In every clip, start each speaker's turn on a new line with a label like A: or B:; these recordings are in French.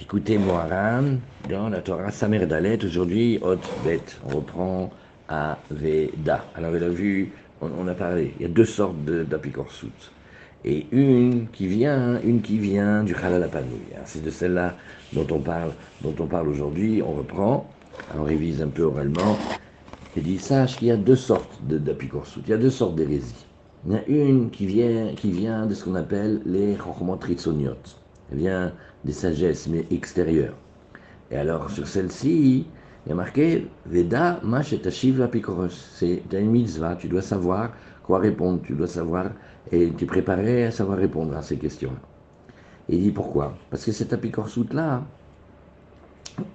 A: Écoutez Moharan, dans la Torah Samer Dalet, aujourd'hui, Hot Bet, on reprend à Veda. Alors, il a vu, on, a parlé, il y a deux sortes d'apicorsut. Et une qui vient, une qui vient du Halal Apanouy. Hein. C'est de celle-là dont on parle, parle aujourd'hui. On reprend, on révise un peu oralement. Et dit, sache qu'il y a deux sortes d'apicorsut. Il y a deux sortes d'hérésies. Il y en a une qui vient, qui vient de ce qu'on appelle les Chochmot Elle vient des sagesses, mais extérieures. Et alors, sur celle-ci, il y a marqué Veda la Pikoros. C'est une mitzvah, tu dois savoir quoi répondre, tu dois savoir, et tu préparé à savoir répondre à ces questions. Et il dit pourquoi? Parce que cette apicorsut-là,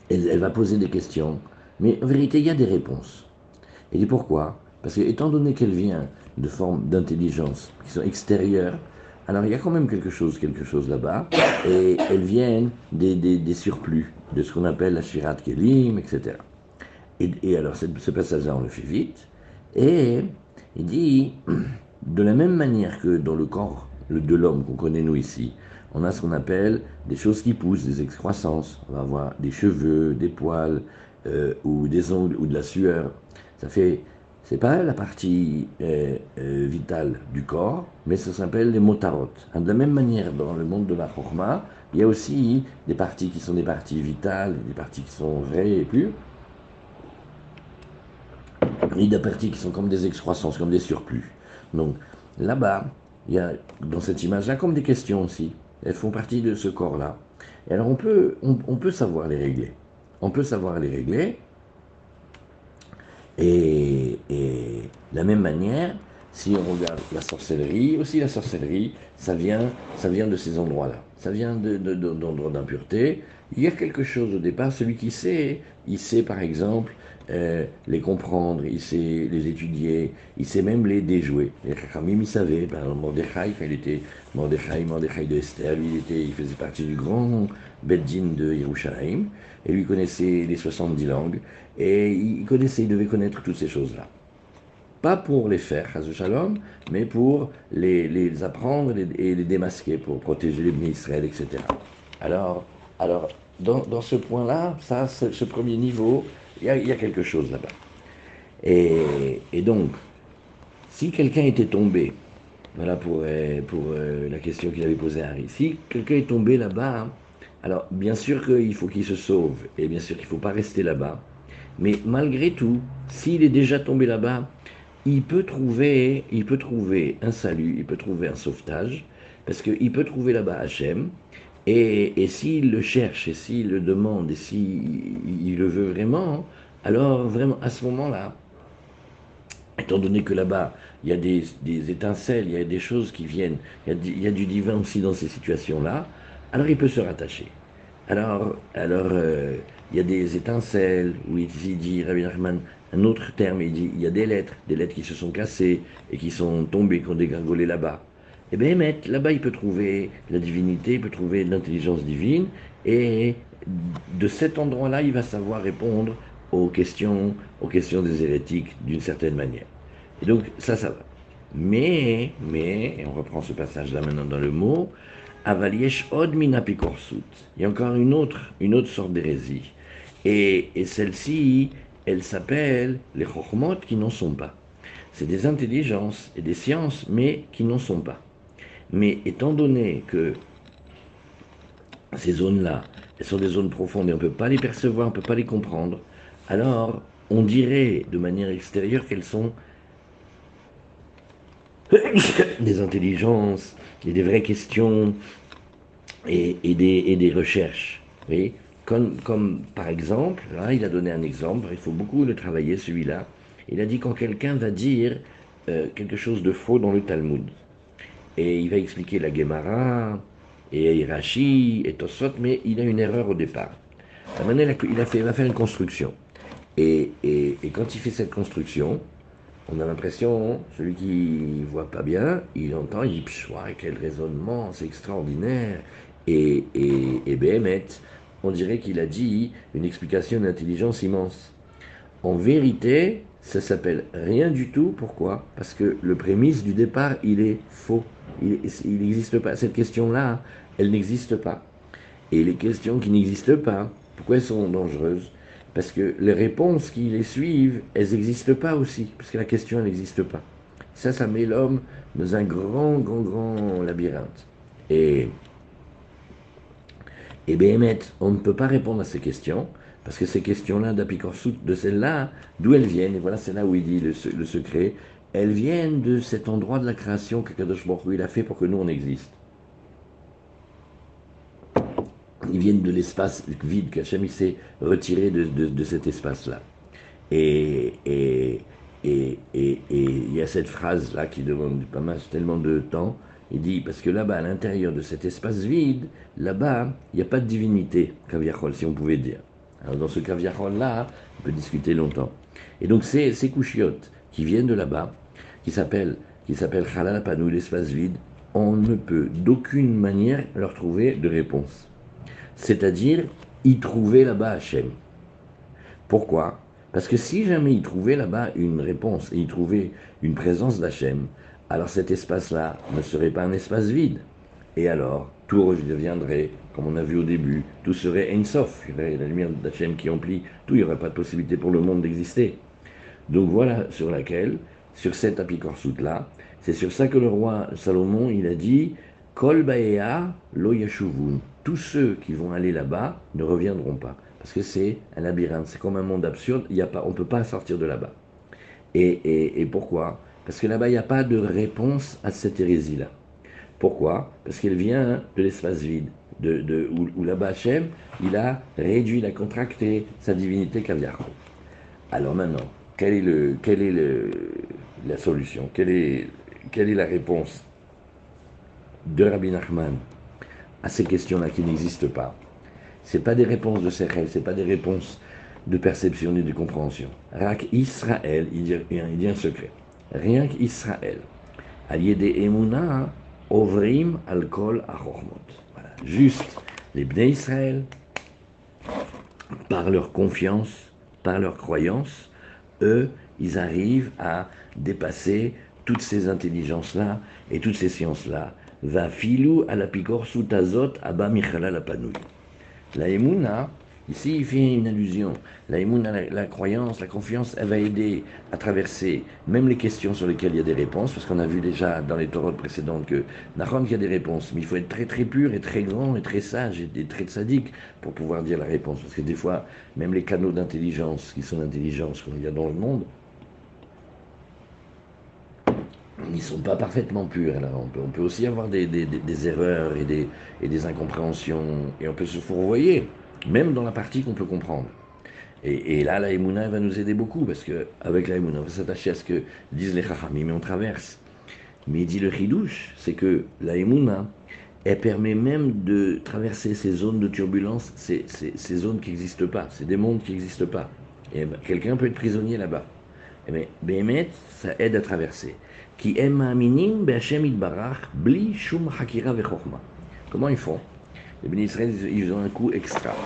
A: elle, elle, va poser des questions, mais en vérité, il y a des réponses. Il dit pourquoi? Parce que, étant donné qu'elle vient de formes d'intelligence qui sont extérieures, alors il y a quand même quelque chose, quelque chose là-bas, et elles viennent des, des, surplus, de ce qu'on appelle la Shirat Kelim, etc. Et, alors ce passage-là, on le fait vite, et il dit, de la même manière que dans le corps de l'homme qu'on connaît nous ici, on a ce qu'on appelle des choses qui poussent, des excroissances, on va avoir des cheveux, des poils, euh, ou des ongles, ou de la sueur. Ça fait c'est pas la partie euh, euh, vitale du corps, mais ça s'appelle les motarot. De la même manière, dans le monde de la chorma, il y a aussi des parties qui sont des parties vitales, des parties qui sont vraies et pures. Et des parties qui sont comme des excroissances, comme des surplus. Donc là-bas, il y a dans cette image-là comme des questions aussi. Elles font partie de ce corps-là. Et alors on peut, on peut savoir les régler. On peut savoir les régler et, de la même manière, si on regarde la sorcellerie, aussi la sorcellerie, ça vient, ça vient de ces endroits-là. Ça vient d'endroits de, d'impureté. Il y a quelque chose au départ, celui qui sait, il sait par exemple euh, les comprendre, il sait les étudier, il sait même les déjouer. Les Chachamim, il savait, par exemple, Mordechai, quand il était Mordechai, Mordechai de Esther, il, était, il faisait partie du grand Beddin de Yerushalayim, et lui connaissait les 70 langues, et il connaissait, il devait connaître toutes ces choses-là. Pas pour les faire, Shalom, mais pour les, apprendre et les démasquer, pour protéger les Israël, etc. Alors, alors dans, ce point-là, ça, ce, premier niveau, il y, a, quelque chose là-bas. Et, et, donc, si quelqu'un était tombé, voilà pour, euh, pour euh, la question qu'il avait posée à Harry, si quelqu'un est tombé là-bas, alors bien sûr qu'il faut qu'il se sauve, et bien sûr qu'il ne faut pas rester là-bas, mais malgré tout, s'il est déjà tombé là-bas, il peut trouver, il peut trouver un salut, il peut trouver un sauvetage, parce qu'il peut trouver là-bas Hachem, et, et s'il le cherche, et s'il le demande, et s'il il le veut vraiment, alors vraiment à ce moment-là, étant donné que là-bas, il y a des, étincelles, il y a des choses qui viennent, il y a, du divin aussi dans ces situations-là, alors il peut se rattacher. Alors, alors euh, il y a des étincelles, où il dit, Rabbi Nachman, un autre terme, il dit, il y a des lettres, des lettres qui se sont cassées et qui sont tombées, qui ont dégringolé là-bas. Eh bien, là-bas, il peut trouver la divinité, il peut trouver l'intelligence divine, et de cet endroit-là, il va savoir répondre aux questions, aux questions des hérétiques d'une certaine manière. Et donc, ça, ça va. Mais, mais, et on reprend ce passage-là maintenant dans le mot, Avaliesh od minapikorsut. Il y a encore une autre, une autre sorte d'hérésie. Et, celle-ci, elle s'appelle les chokhmot qui n'en sont pas. C'est des intelligences et des sciences, mais qui n'en sont pas. Mais étant donné que ces zones-là, elles sont des zones profondes et on ne peut pas les percevoir, on ne peut pas les comprendre, alors on dirait de manière extérieure qu'elles sont des intelligences et des vraies questions et, des, recherches. Comme, par exemple, là, il a donné un exemple, il faut beaucoup le travailler celui-là. Il a dit quand quelqu'un va dire euh, quelque chose de faux dans le Talmud, et il va expliquer la Gemara, et Irachi, et Tosot, mais il a une erreur au départ. Il, a fait, il va faire une construction. Et, et, quand il fait cette construction, on a l'impression, celui qui voit pas bien, il entend, il dit, quel raisonnement, c'est extraordinaire. Et, et, et on dirait qu'il a dit une explication d'intelligence immense. En vérité, ça s'appelle rien du tout. Pourquoi? Parce que le prémisse du départ, il est faux. Il n'existe pas. Cette question-là, elle n'existe pas. et les questions qui n'existent pas. Pourquoi elles sont dangereuses? Parce que les réponses qui les suivent, elles n'existent pas aussi, parce que la question, elle n'existe pas. Ça, ça met l'homme dans un grand, grand, grand labyrinthe. Et, et bien, on ne peut pas répondre à ces questions, parce que ces questions-là d'Apicorsut, de celles-là, d'où elles viennent, et voilà, c'est là où il dit le, secret, elles viennent de cet endroit de la création que Kadosh Baruch a fait pour que nous, on existe. Ils viennent de l'espace vide qu'Hachem s'est retiré de, de, de cet espace-là. Et, et, et, et, il y a cette phrase-là qui demande pas mal, tellement de temps. Il dit, parce que là-bas, à l'intérieur de cet espace vide, là-bas, il n'y a pas de divinité, Kaviachol, si on pouvait dire. Alors dans ce Kaviachol-là, on peut discuter longtemps. Et donc ces, ces qui viennent de là-bas, qui s'appellent qui s'appellent Panou, l'espace vide, on ne peut d'aucune manière leur trouver de réponse. C'est-à-dire y trouver là-bas Hachem. Pourquoi? Parce que si jamais il trouvait là-bas une réponse et il trouvait une présence d'Hachem, alors cet espace-là ne serait pas un espace vide. Et alors, tout redeviendrait, comme on a vu au début, tout serait Ensof. Il y aurait la lumière d'Hachem qui emplit tout, il n'y aurait pas de possibilité pour le monde d'exister. Donc voilà sur laquelle, sur cette apicorsut-là, c'est sur ça que le roi Salomon, il a dit Kol Baea lo yashuvun. Tous ceux qui vont aller là-bas ne reviendront pas. Parce que c'est un labyrinthe, c'est comme un monde absurde, y a pas, on ne peut pas sortir de là-bas. Et, pourquoi? Parce que là-bas, il n'y a pas de réponse à cette hérésie-là. Pourquoi? Parce qu'elle vient de l'espace vide, de, où, là-bas Hachem, il a réduit, il a contracté sa divinité caviar. Alors maintenant, quelle est, le, la solution? Quelle est, la réponse de Rabbi Nachman à ces questions-là qui n'existent pas? C'est pas des réponses de Sechel, c'est pas des réponses de perception ni de compréhension. Rak Israël, il dit, un secret. Rien qu'Israël. Des Emouna, Ovrim, Alcool. Voilà. Juste les Bnei Israël, par leur confiance, par leur croyance, eux, ils arrivent à dépasser toutes ces intelligences-là et toutes ces sciences-là. Va filou à la picor soutazot abba michala la. La Emouna, ici il fait une allusion. La la, croyance, la confiance, elle va aider à traverser même les questions sur lesquelles il y a des réponses, parce qu'on a vu déjà dans les torotes précédentes que Nahon, il y a des réponses, mais il faut être très très pur et très grand et très sage et, très sadique pour pouvoir dire la réponse. Parce que des fois, même les canaux d'intelligence, qui sont l'intelligence qu'il y a dans le monde, ils ne sont pas parfaitement purs. Alors on, peut, aussi avoir des, erreurs et des, incompréhensions, et on peut se fourvoyer, même dans la partie qu'on peut comprendre. Et, là, la Emouna va nous aider beaucoup, parce qu'avec la Emouna, on va s'attacher à ce que disent les Chachamim, mais on traverse. Mais dit le Chidouche, c'est que la Emouna, elle permet même de traverser ces zones de turbulence, ces, ces, zones qui n'existent pas, des mondes qui n'existent pas. Et ben, quelqu'un peut être prisonnier là-bas. Mais Béhémet, ça aide à traverser qui bli shum hakira Comment ils font? Les bénis ils ont un coup extra.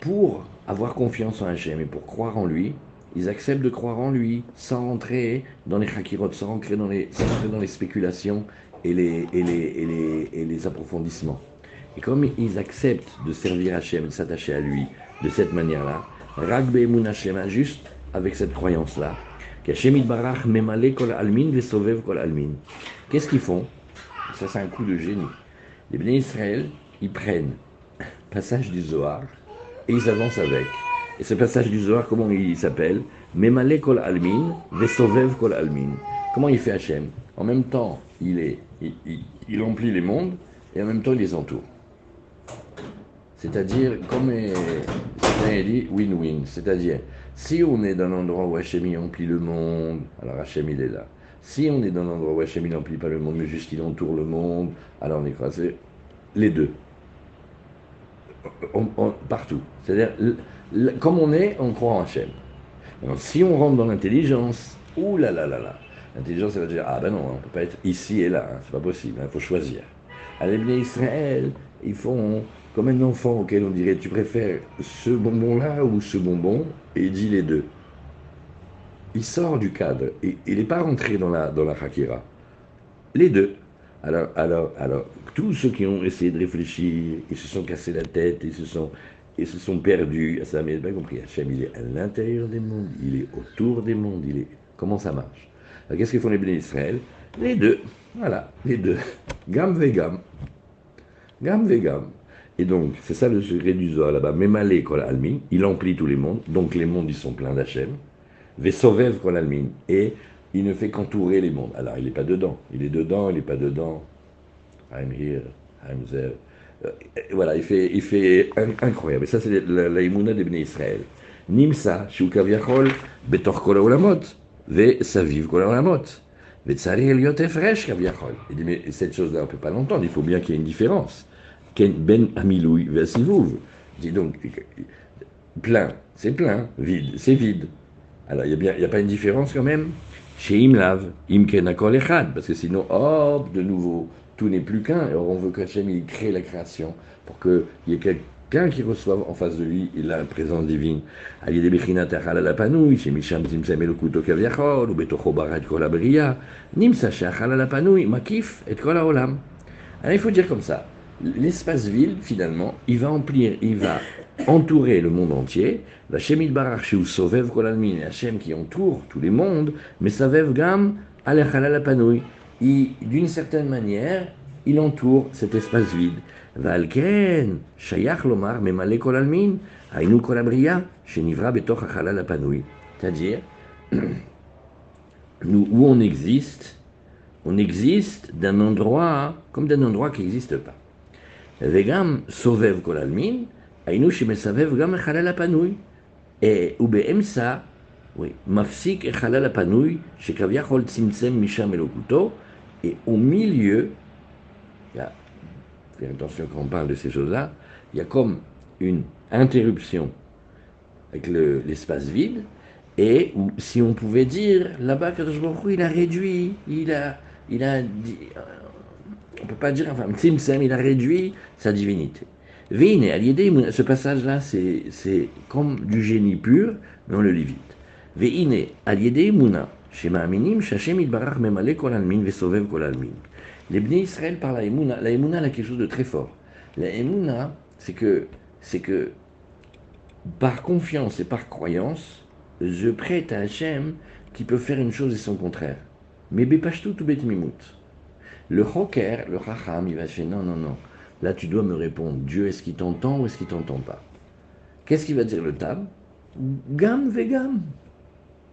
A: Pour avoir confiance en Hachem et pour croire en lui, ils acceptent de croire en lui sans rentrer dans les hakirot, sans rentrer dans les, dans les spéculations et les, et, les, et, les, et les approfondissements. Et comme ils acceptent de servir Hachem, de s'attacher à lui de cette manière-là, Ragbe Hashem, juste avec cette croyance-là, Qu'est-ce qu'ils font? Ça, c'est un coup de génie. Les bénis Israël, ils prennent passage du Zohar et ils avancent avec. Et ce passage du Zohar, comment il s'appelle? Memale kol almin, vesovev kol almin. Comment il fait Hachem? En même temps, il, est, il, emplit les mondes et en même temps, il les entoure. C'est-à-dire, comme il dit, win-win. C'est-à-dire, si on est dans l'endroit où Hachem emplit le monde, alors Hachem il est là. Si on est dans l'endroit où Hachem n'emplit pas le monde, mais juste il entoure le monde, alors on est croisé. Les deux. partout. C'est-à-dire, comme on est, on croit en Hachem. si on rentre dans l'intelligence, ouh là là là là, l'intelligence elle va dire, ah ben non, on ne peut pas être ici et là, hein, c'est pas possible, il hein, faut choisir. À l'Ébné Israël, ils font comme un enfant auquel on dirait tu préfères ce bonbon-là ou ce bonbon, et il dit les deux. Il sort du cadre, et il n'est pas rentré dans la, dans la hakira. Les deux. Alors, alors, alors, tous ceux qui ont essayé de réfléchir, ils se sont cassés la tête, ils se sont, ils se sont perdus. Ça, mais pas compris. Hachem, il est à l'intérieur des mondes, il est autour des mondes, il est. Comment ça marche? Qu'est-ce qu'ils font les bénis Israël? Les deux. Voilà, les deux. Gam vegam. Gam vegam. Et donc, c'est ça le secret du Zohar là-bas. Memale kol almin, il emplit tous les mondes. Donc les mondes, ils sont pleins d'Hachem. Vesovev kol almin. Et il ne fait qu'entourer les mondes. Alors, il n'est pas dedans. Il est dedans, il n'est pas dedans. I'm here, I'm there. Euh, voilà, il fait, il fait incroyable. Et ça, c'est l'aïmouna des Bnei Israël. Nimsa, shu kaviachol, betor kol haolamot, ve saviv kaviachol. Il dit, mais cette chose-là, on ne peut pas l'entendre. Il faut bien qu'il y ait une différence. Ken ben amiloui. Dit donc, plein, c'est plein. Vide, c'est vide. Alors, il n'y a, a pas une différence quand même chez Imlav, Imken Echad, parce que sinon, hop, de nouveau, tout n'est plus qu'un. Alors on veut qu'Hachem il crée la création pour qu'il y ait quelqu'un qui reçoive en face de lui la présence divine. Alors il faut dire comme ça l'espace vide, finalement, il va emplir, il va entourer le monde entier, la Barach Shu Sovev Kolalmin, Hachem qui entoure tous les mondes, mais Savev Gam Alechalal Apanoui. D'une certaine manière, il entoure cet espace vide. Valken, Shayach Lomar, Memale Kolalmin, Ainu Kolabria, Shenivra Betoch C'est-à-dire, nous, où on existe, on existe d'un endroit comme d'un endroit qui n'existe pas. Vegam Sovev Kolalmin, היינו שמסבב גם החלל הפנוי. ובאמצע, מפסיק החלל הפנוי, שכביכול צמצם משם אלוקותו, et au milieu, il y a, faites attention quand on parle de ces choses-là, il y a comme une interruption avec l'espace le, vide, et si on pouvait dire, là-bas, Kadosh il a réduit, il a, il a dit, on ne peut pas dire, enfin, Tzimtzem, il a réduit sa divinité. Ce passage-là, c'est comme du génie pur, mais on le lit vite. Veine, al muna, shema aminim, shachem itbarach memale kol almin, vesovev kol almin. Les Bnei Israël parlent à Emouna. La Emouna, a quelque chose de très fort. La Emouna, c'est que, c'est que, par confiance et par croyance, je prête à Hachem qui peut faire une chose et son contraire. Mais bepashtu tout bet. Le Hoker, le Racham, il va faire non, non, non. Là, tu dois me répondre. Dieu, est-ce qu'il t'entend ou est-ce qu'il t'entend pas? Qu'est-ce qu'il va dire le Tam? Gam vegam.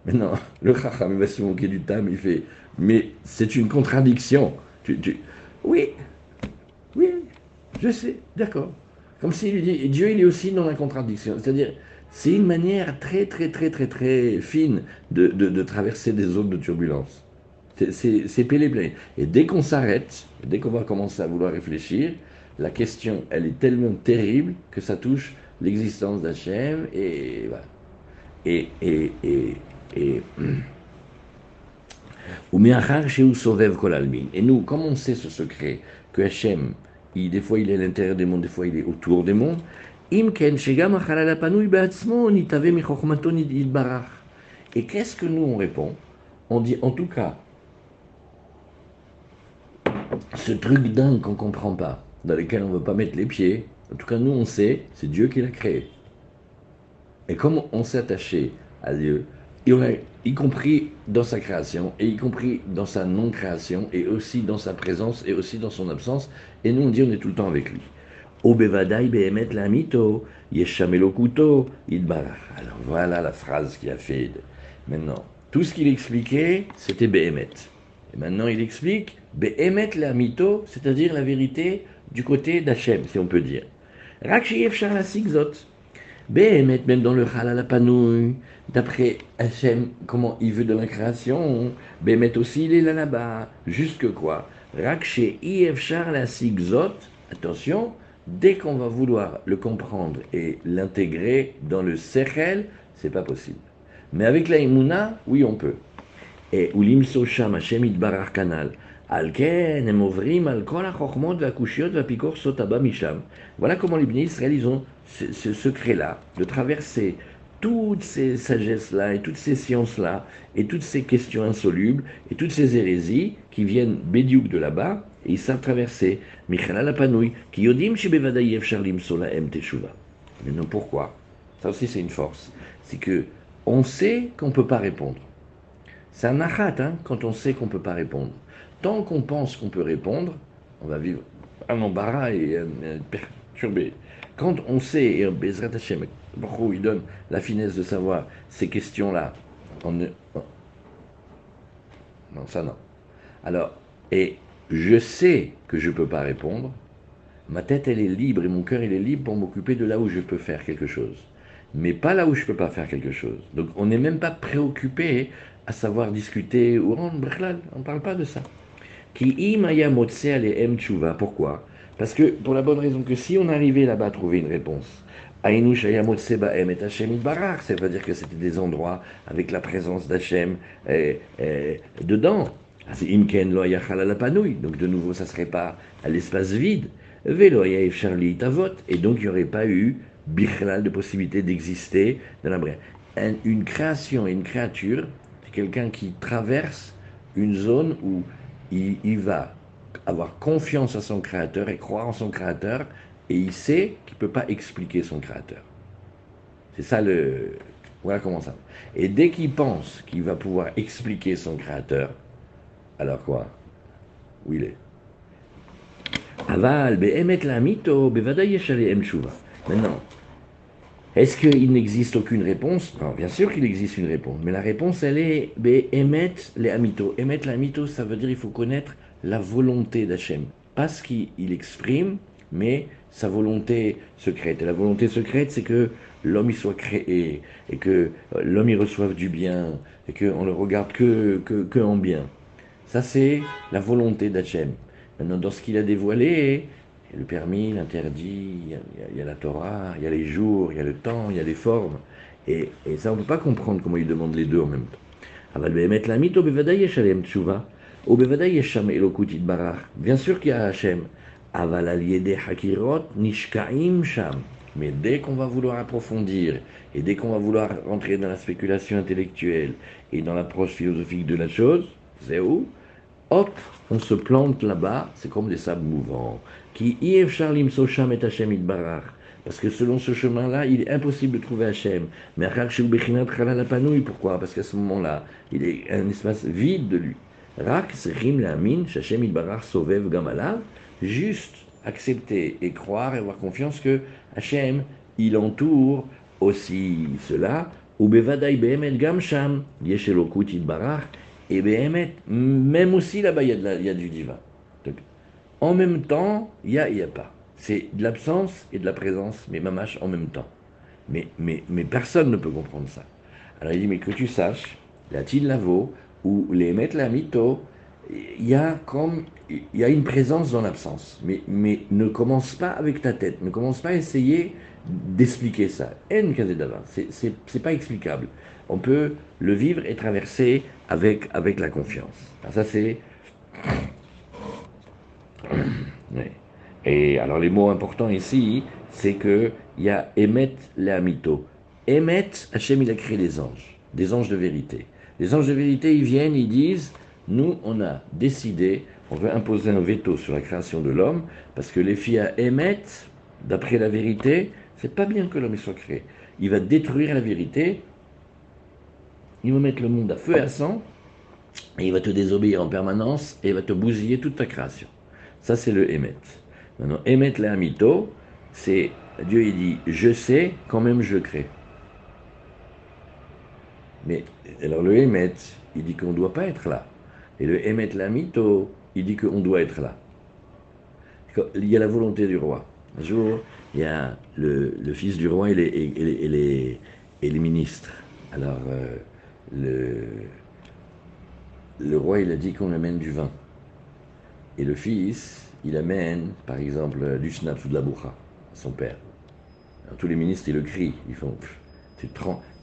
A: Mais non, le Racham, il va se moquer du Tam, il fait Mais c'est une contradiction. Tu. Oui, oui, je sais, d'accord. Comme s'il lui dit Dieu, il est aussi dans la contradiction. C'est-à-dire, c'est une manière très, très, très, très, très fine de, de, de traverser des zones de turbulence. C'est pélé Et dès qu'on s'arrête, dès qu'on va commencer à vouloir réfléchir, la question, elle est tellement terrible que ça touche l'existence d'Hachem et voilà. Et, et, et, et, et nous, comme on sait ce secret, que Hachem, il, des fois il est à l'intérieur des mondes, des fois il est autour des mondes, et qu'est-ce que nous on répond? On dit en tout cas, ce truc dingue qu'on ne comprend pas, dans lequel on ne veut pas mettre les pieds, en tout cas nous on sait, c'est Dieu qui l'a créé. Et comme on s'est attaché à Dieu, y compris dans sa création, et y compris dans sa non-création, et aussi dans sa présence, et aussi dans son absence, et nous on dit on est tout le temps avec lui. Behemet Alors voilà la phrase qui a fait. Maintenant, tout ce qu'il expliquait, c'était behemet. Et maintenant il explique Be'emet la mito, c'est-à-dire la vérité du côté d'Hachem, si on peut dire. Même dans le halal d'après Hachem, comment il veut de la création, Be'emet aussi il est là là-bas. Jusque quoi? Rak sheyefshar la attention, dès qu'on va vouloir le comprendre et l'intégrer dans le sechel, c'est pas possible. Mais avec la imuna, oui on peut. Et ulim sosham Hashem itbarach kanal. Voilà comment les Bnei Israël, ils ont ce, secret-là, de traverser toutes ces sagesses-là et toutes ces sciences-là et toutes ces questions insolubles et toutes ces hérésies qui viennent bédiouk de là-bas et ils savent traverser. Michala Panouille, qui yodim charlim sola em teshuva. Mais non, pourquoi? Ça aussi, c'est une force. C'est que on sait qu'on ne peut pas répondre. C'est un achat hein, quand on sait qu'on ne peut pas répondre. Tant qu'on pense qu'on peut répondre, on va vivre un embarras et un, perturbé. Quand on sait, et Bezrat Hashem, il donne la finesse de savoir ces questions-là, on ne... Non, ça non. Alors, et je sais que je ne peux pas répondre, ma tête elle est libre et mon cœur il est libre pour m'occuper de là où je peux faire quelque chose. Mais pas là où je ne peux pas faire quelque chose. Donc on n'est même pas préoccupé à savoir discuter ou on ne parle pas de ça. Qui Pourquoi? Parce que pour la bonne raison que si on arrivait là-bas à trouver une réponse, ça veut dire que c'était des endroits avec la présence d'Hachem eh, eh, dedans. Donc de nouveau, ça ne serait pas à l'espace vide. Et donc il n'y aurait pas eu bichlal de possibilité d'exister dans la brèche. Une création et une créature, c'est quelqu'un qui traverse une zone où il, va avoir confiance à son créateur et croire en son créateur, et il sait qu'il ne peut pas expliquer son créateur. C'est ça le. Voilà comment ça. Et dès qu'il pense qu'il va pouvoir expliquer son créateur, alors quoi? Où il est? Aval, la mito, Maintenant, est-ce qu'il n'existe aucune réponse? Bien sûr qu'il existe une réponse, mais la réponse, elle est émettre les amito. Émettre l'amito, ça veut dire qu'il faut connaître la volonté d'Hachem. Pas ce qu'il exprime, mais sa volonté secrète. Et la volonté secrète, c'est que l'homme y soit créé, et que l'homme y reçoive du bien, et qu'on ne le regarde que, que, que en bien. Ça, c'est la volonté d'Hachem. Maintenant, dans ce qu'il a dévoilé, il y a le permis, l'interdit, il, y a la Torah, il y a les jours, il y a le temps, il y a les formes. Et, ça, on ne peut pas comprendre comment il demande les deux en même temps. Bien sûr qu'il y a Hachem. Mais dès qu'on va vouloir approfondir, et dès qu'on va vouloir rentrer dans la spéculation intellectuelle et dans l'approche philosophique de la chose, c'est où? Hop, on se plante là-bas, c'est comme des sables mouvants. Qui Charlim Socham et Hachem Parce que selon ce chemin-là, il est impossible de trouver Hachem. Mais pourquoi? Parce qu'à ce moment-là, il est un espace vide de lui. Rak Sechim Lamin, Hachem Idbarach Sovev Gamalav, juste accepter et croire et avoir confiance que Hachem, il entoure aussi cela. Ou Bevadai Behemet Gamsham, Yeshelokut Idbarach, et même aussi là-bas, il y, a du divin. en même temps, il y a, n'y a pas. C'est de l'absence et de la présence, mais mamache en même temps. Mais, mais, personne ne peut comprendre ça. Alors il dit, mais que tu saches, la Lavo, ou les la mytho, il y a comme il y a une présence dans l'absence. Mais, mais ne commence pas avec ta tête, ne commence pas à essayer d'expliquer ça. En c'est pas explicable. On peut le vivre et traverser avec, avec la confiance. ça, c'est. Et alors, les mots importants ici, c'est qu'il y a Emet Leamito. Emet, Hachem, il a créé des anges, des anges de vérité. Les anges de vérité, ils viennent, ils disent Nous, on a décidé, on veut imposer un veto sur la création de l'homme, parce que les filles à Emet, d'après la vérité, c'est pas bien que l'homme soit créé. Il va détruire la vérité il va mettre le monde à feu et à sang, et il va te désobéir en permanence, et il va te bousiller toute ta création. Ça, c'est le Emet. Maintenant, Emet le Hamito, c'est Dieu, il dit Je sais, quand même je crée. Mais alors le Emet, il dit qu'on ne doit pas être là. Et le Emet Lamito, il dit qu'on doit être là. Il y a la volonté du roi. Un jour, il y a le, fils du roi et les, et les, ministres. Alors, euh, le, roi, il a dit qu'on amène du vin. Et le fils, il amène, par exemple, du schnaps ou de la boucha à son père. tous les ministres, ils le crient. Ils font.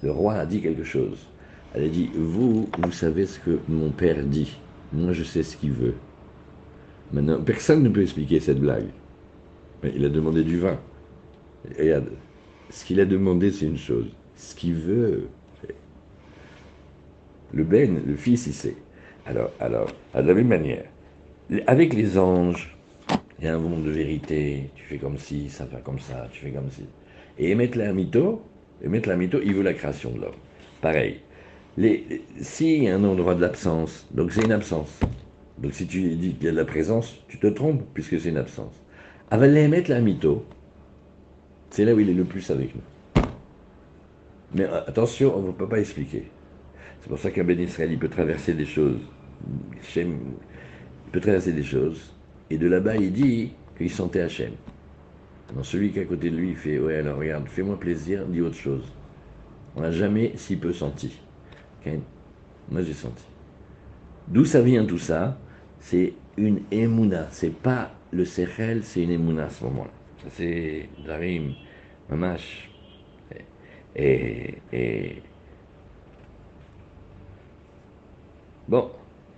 A: Le roi a dit quelque chose. Elle a dit Vous, vous savez ce que mon père dit. Moi, je sais ce qu'il veut. Maintenant, personne ne peut expliquer cette blague. Mais il a demandé du vin. Et regarde, ce qu'il a demandé, c'est une chose. ce qu'il veut. Le Ben, le fils, il sait. Alors, alors, de la même manière, avec les anges, il y a un monde de vérité, tu fais comme ci, ça va comme ça, tu fais comme ci. Et émettre la mytho, émettre la mytho, il veut la création de l'homme. Pareil. Si y a un endroit de l'absence, donc c'est une absence. Donc si tu dis qu'il y a de la présence, tu te trompes, puisque c'est une absence. Avec l'émettre la mytho, c'est là où il est le plus avec nous. Mais euh, attention, on ne peut pas expliquer. C'est pour ça qu'un Ben Israël, peut traverser des choses. il peut traverser des choses. Et de là-bas, il dit qu'il sentait Hachem. Celui qui est à côté de lui, il fait Ouais, alors regarde, fais-moi plaisir, dis autre chose. On n'a jamais si peu senti. Moi, j'ai senti. D'où ça vient tout ça? C'est une émouna. C'est pas le Sechel, c'est une émouna à ce moment-là. C'est Darim, Mamash. Et, et, Bon,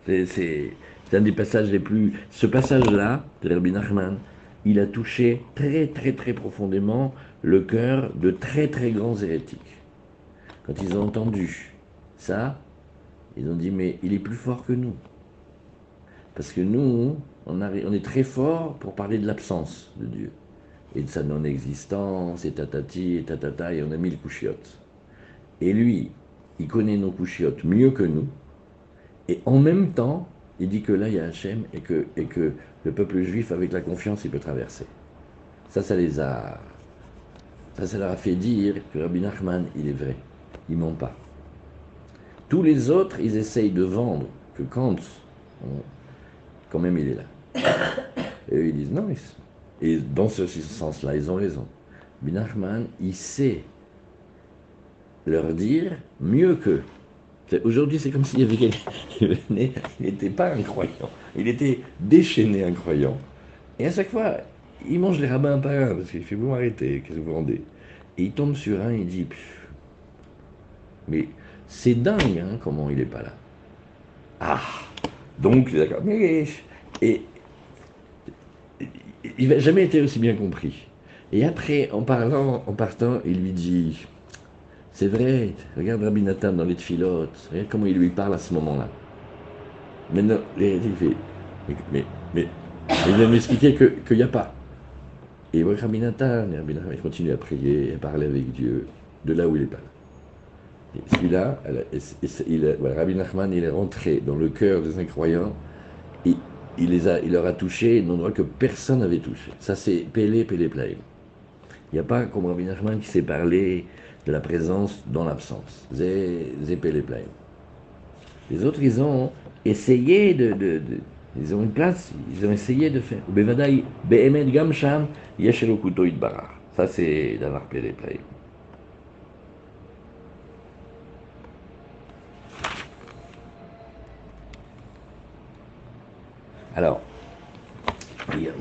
A: c'est un des passages les plus. Ce passage-là, de Rabbi Nachman, il a touché très, très, très profondément le cœur de très, très grands hérétiques. Quand ils ont entendu ça, ils ont dit Mais il est plus fort que nous. Parce que nous, on, est très fort pour parler de l'absence de Dieu et de sa non-existence, et tatati, et tatata, et on a mis le couchiote. Et lui, il connaît nos couchiotes mieux que nous, et en même temps, il dit que là, il y a Hachem et que, et que le peuple juif, avec la confiance, il peut traverser. Ça, ça les a. Ça, ça leur a fait dire que Rabbi Nachman, il est vrai. Il ment pas. Tous les autres, ils essayent de vendre que quand, quand même, il est là. Et eux, ils disent non. Et dans ce sens-là, ils ont raison. Rabbi Nachman, il sait leur dire mieux qu'eux. Aujourd'hui, c'est comme s'il n'était pas un croyant, il était déchaîné un croyant. Et à chaque fois, il mange les rabbins un par un, parce qu'il fait Vous m'arrêtez, qu'est-ce que vous rendez Et il tombe sur un, il dit Mais c'est dingue, hein, comment il n'est pas là. Ah Donc, d'accord. Mais. Et. Il n'a jamais été aussi bien compris. Et après, en parlant, en partant, il lui dit c'est vrai, regarde Rabbi Nathan dans les tfilotes, regarde comment il lui parle à ce moment-là. Maintenant, il fait, mais, mais, il vient m'expliquer qu'il n'y a pas. Et voit Rabbi Nathan, Rabbi Nathan, continue à prier, à parler avec Dieu, de là où il est pas là. celui-là, Rabbi Nachman, il est rentré dans le cœur des incroyants, et il, les a, il leur a touché un endroit que personne n'avait touché. Ça, c'est Pélé, Pélé Plaïm. Il n'y a pas comme Rabbi Nachman qui s'est parlé de la présence dans l'absence. Les autres, ils ont essayé de, Ils ont une place, ils ont essayé de faire. Ça, c'est d'avoir Pele Alors,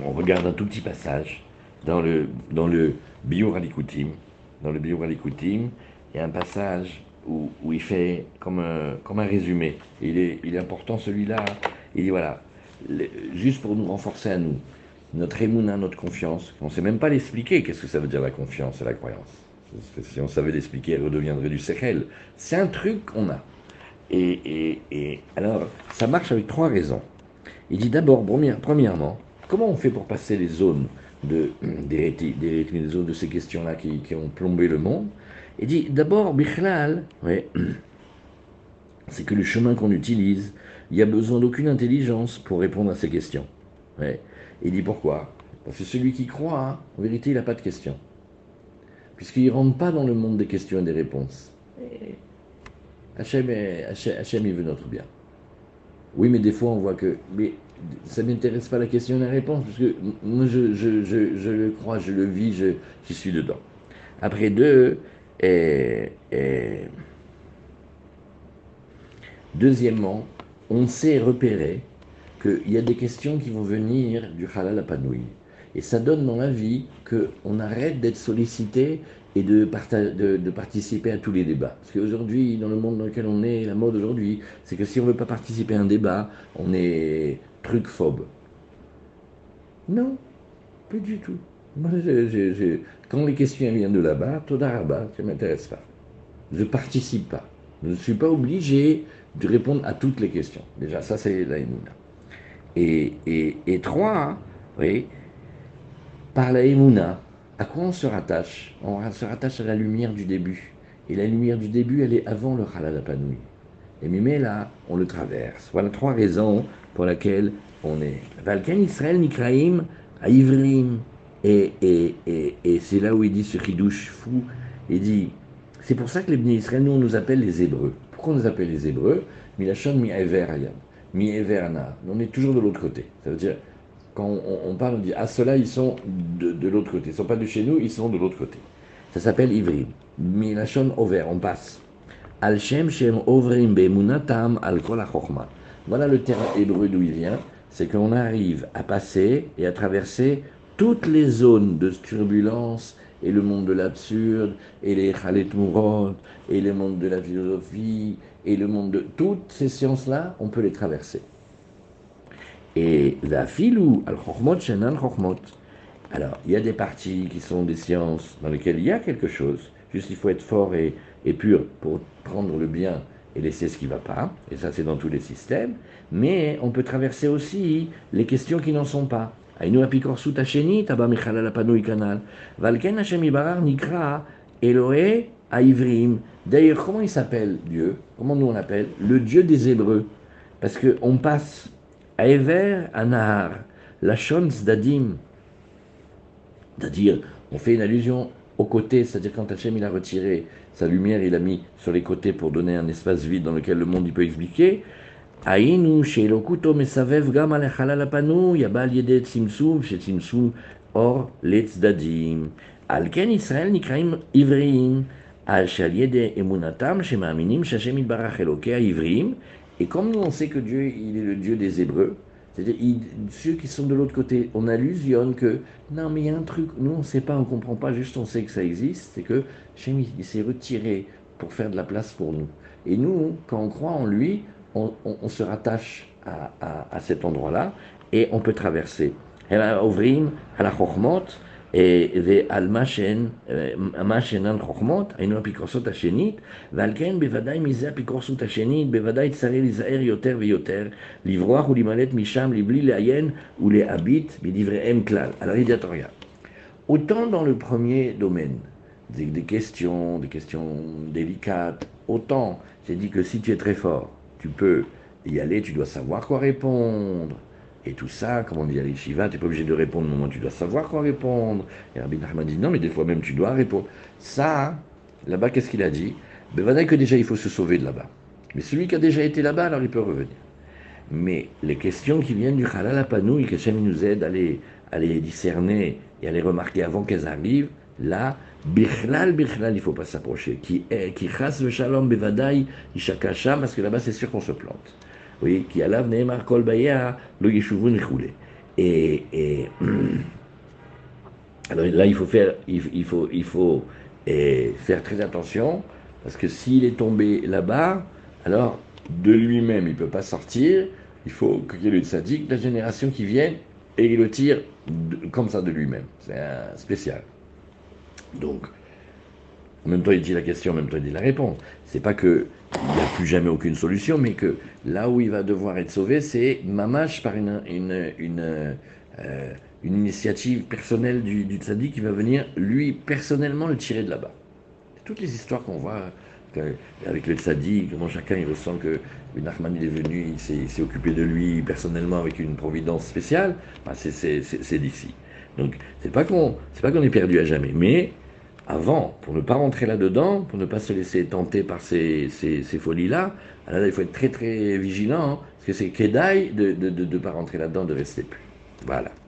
A: on regarde un tout petit passage dans le, dans le Biur dans le Biur il y a un passage où, il fait comme un, résumé. il, est, important celui-là. Il dit voilà, juste pour nous renforcer à nous, notre émouna, notre confiance, on ne sait même pas l'expliquer, qu'est-ce que ça veut dire la confiance et la croyance. si on savait l'expliquer, elle redeviendrait du sechel. C'est un truc qu'on a. Et, alors, ça marche avec trois raisons. Il dit d'abord, premièrement, comment on fait pour passer les zones de, des, des, de ces questions-là qui, qui, ont plombé le monde. Il dit d'abord, Bichlal, ouais, c'est que le chemin qu'on utilise, il n'y a besoin d'aucune intelligence pour répondre à ces questions. Ouais. Il dit pourquoi? Parce que celui qui croit, en vérité, il n'a pas de questions. Puisqu'il ne rentre pas dans le monde des questions et des réponses. Hachem, Hachem, il veut notre bien. Oui, mais des fois, on voit que. Mais ça m'intéresse pas la question et la réponse, parce que moi je, le crois, je le vis, je, suis dedans. Après deux, deuxièmement, on sait repérer qu'il y a des questions qui vont venir du halal à panouï. Et ça donne dans la vie qu'on arrête d'être sollicité et de, de, participer à tous les débats. Parce qu'aujourd'hui, dans le monde dans lequel on est, la mode aujourd'hui, c'est que si on ne veut pas participer à un débat, on est truc-phobe. Non, pas du tout. Quand les questions viennent de là-bas, tout d'araba, ça ne m'intéresse pas. je ne participe pas. Je ne suis pas obligé de répondre à toutes les questions. Déjà, ça c'est la Et, et, trois, oui, par la Emouna, à quoi on se rattache? On se rattache à la lumière du début. Et la lumière du début, elle est avant le Halal Apanoui. Et Mimé, là, on le traverse. Voilà trois raisons pour lesquelles on est. Valken Israël Nikraim à Ivrim. Et, et, et, et c'est là où il dit ce chidouche fou. Il dit c'est pour ça que les Bnei Israël, nous, on nous appelle les Hébreux. Pourquoi on nous appelle les Hébreux? Milachon mi mi. On est toujours de l'autre côté. Ça veut dire, quand on, parle, on dit ah ceux-là ils sont de, l'autre côté. Ils ne sont pas de chez nous, ils sont de l'autre côté. Ça s'appelle Ivrim. Milachon over, on passe. Al Shem Bemunatam Al Kol Voilà le terme hébreu d'où il vient. C'est qu'on arrive à passer et à traverser toutes les zones de turbulence et le monde de l'absurde, et les Khalet Mourad, et le monde de la philosophie, et le monde de toutes ces sciences-là, on peut les traverser. Et la filou, al-Chokhmot, shenan. Alors, il y a des parties qui sont des sciences dans lesquelles il y a quelque chose. Juste, il faut être fort et pur pour prendre le bien et laisser ce qui ne va pas. Et ça, c'est dans tous les systèmes. Mais on peut traverser aussi les questions qui n'en sont pas. היינו אפיקורסות השנית, הבא מחלל הפנוי כנ"ל. ועל כן השם יברר נקרא Eloé à Ivrim. D'ailleurs, comment il s'appelle Dieu Comment nous on l'appelle Le Dieu des Hébreux. Parce qu'on passe à Ever, à Nahar, la Shons d'Adim. C'est-à-dire, on fait une allusion aux côtés, c'est-à-dire quand Hachem il a retiré sa lumière, il a mis sur les côtés pour donner un espace vide dans lequel le monde il peut expliquer. Aïnu, chez Elokuto, Mesavev, Gam, Alapanu, Yabal, Yede, Tsimsum, chez Tsimsum, Or, Letzdadim. Alken, Israël, Nikraim, Ivrim. Al, Yede, Emunatam, Shema, Aminim, Shachem, Ibarach, Elokea, Ivrim. Et comme nous on sait que Dieu, il est le Dieu des Hébreux, c'est-à-dire, ceux qui sont de l'autre côté, on allusionne que, non mais il y a un truc, nous on ne sait pas, on ne comprend pas, juste on sait que ça existe, c'est que Shem il s'est retiré pour faire de la place pour nous. Et nous, quand on croit en lui, on, se rattache à, à, cet endroit-là et on peut traverser. Eh ben, Ovrim, à la Chormot, ועל מה שאינן חוכמות, היינו אפיקורסות השנית, ועל כן בוודאי מזה אפיקורסות השנית, בוודאי צריך להיזהר יותר ויותר, לברוח ולהימלט משם לבלי לעיין ולהביט בדבריהם כלל. Alors il dit autant dans le premier domaine, des, des questions, des questions délicates, autant j'ai dit que si tu es très fort, tu peux y aller, tu dois savoir quoi répondre. et tout ça, comme on dit à l'Ishiva, tu n'es pas obligé de répondre au moment où tu dois savoir quoi répondre. Et Rabbi Nachman dit non, mais des fois même tu dois répondre. Ça, là-bas, qu'est-ce qu'il a dit? Ben, que déjà il faut se sauver de là-bas. Mais celui qui a déjà été là-bas, alors il peut revenir. Mais les questions qui viennent du halal et que Hachem nous aide à les, à les discerner et à les remarquer avant qu'elles arrivent, là, Bichlal, Bichlal, il ne faut pas s'approcher. Qui qui chasse le shalom bevadai, ishakasham, parce que là-bas c'est sûr qu'on se plante. Oui, qui alav neemar kol baya, lo yeshuvun Et, et alors là, il faut faire, il, faut, il faut faire très attention, parce que s'il est tombé là-bas, alors de lui-même, il ne peut pas sortir. Il faut qu'il y ait la génération qui vienne, et il le tire comme ça de lui-même. C'est un spécial. Donc, en même temps, il dit la question, en même temps, il dit la réponse. C'est pas que il n'y a plus jamais aucune solution, mais que là où il va devoir être sauvé, c'est mamache par une, une, euh, une initiative personnelle du, du qui va venir, lui, personnellement, le tirer de là-bas. Toutes les histoires qu'on voit avec le tzaddik, comment chacun il ressent que Nachman il est venu, il s'est occupé de lui personnellement avec une providence spéciale, c'est d'ici. Donc, c'est pas qu'on qu'on est perdu à jamais, mais avant, pour ne pas rentrer là-dedans, pour ne pas se laisser tenter par ces, ces, ces folies-là, il faut être très très vigilant, hein, parce que c'est Kedai de ne de, de, de pas rentrer là-dedans, de rester plus. Voilà.